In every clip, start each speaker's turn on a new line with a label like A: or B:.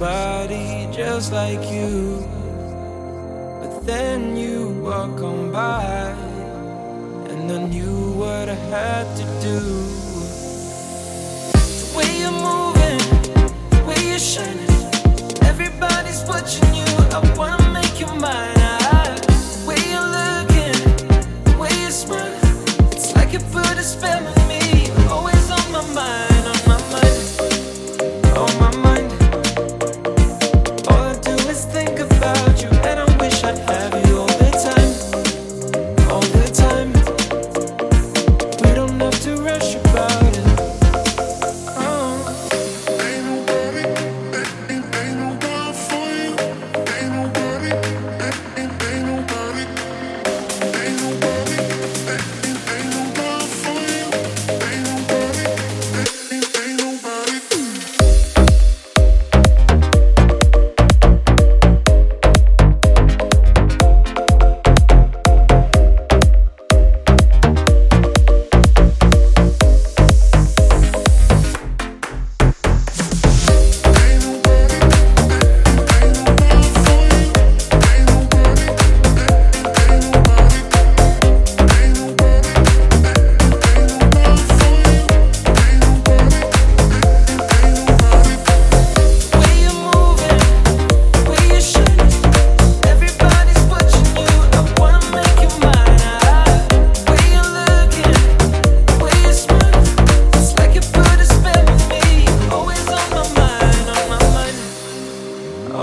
A: somebody just like you. But then you walk on by, and I knew what I had to do.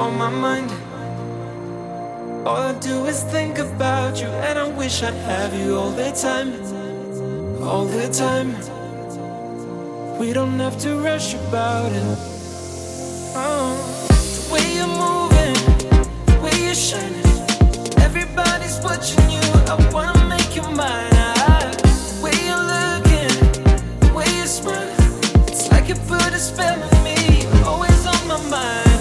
A: on my mind. All I do is think about you, and I wish I'd have you all the time. All the time. We don't have to rush about it. Oh.
B: The
A: way you're moving, the way you're shining. Everybody's watching you. I wanna make you mine. The way you're looking, the way you smile. It's like you put a spell on me. Always on my mind.